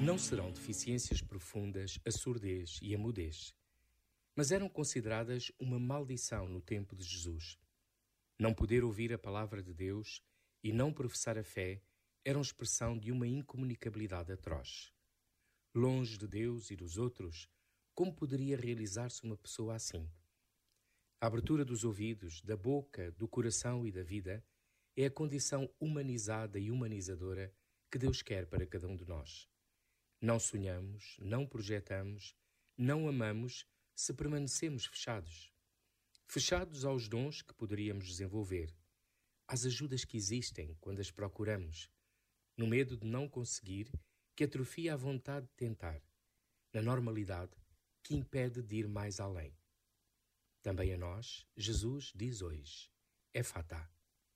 Não serão deficiências profundas a surdez e a mudez, mas eram consideradas uma maldição no tempo de Jesus. Não poder ouvir a palavra de Deus e não professar a fé eram expressão de uma incomunicabilidade atroz. Longe de Deus e dos outros, como poderia realizar-se uma pessoa assim? A abertura dos ouvidos, da boca, do coração e da vida é a condição humanizada e humanizadora que Deus quer para cada um de nós. Não sonhamos, não projetamos, não amamos se permanecemos fechados. Fechados aos dons que poderíamos desenvolver, às ajudas que existem quando as procuramos, no medo de não conseguir, que atrofia a vontade de tentar, na normalidade que impede de ir mais além. Também a nós, Jesus diz hoje: É fata,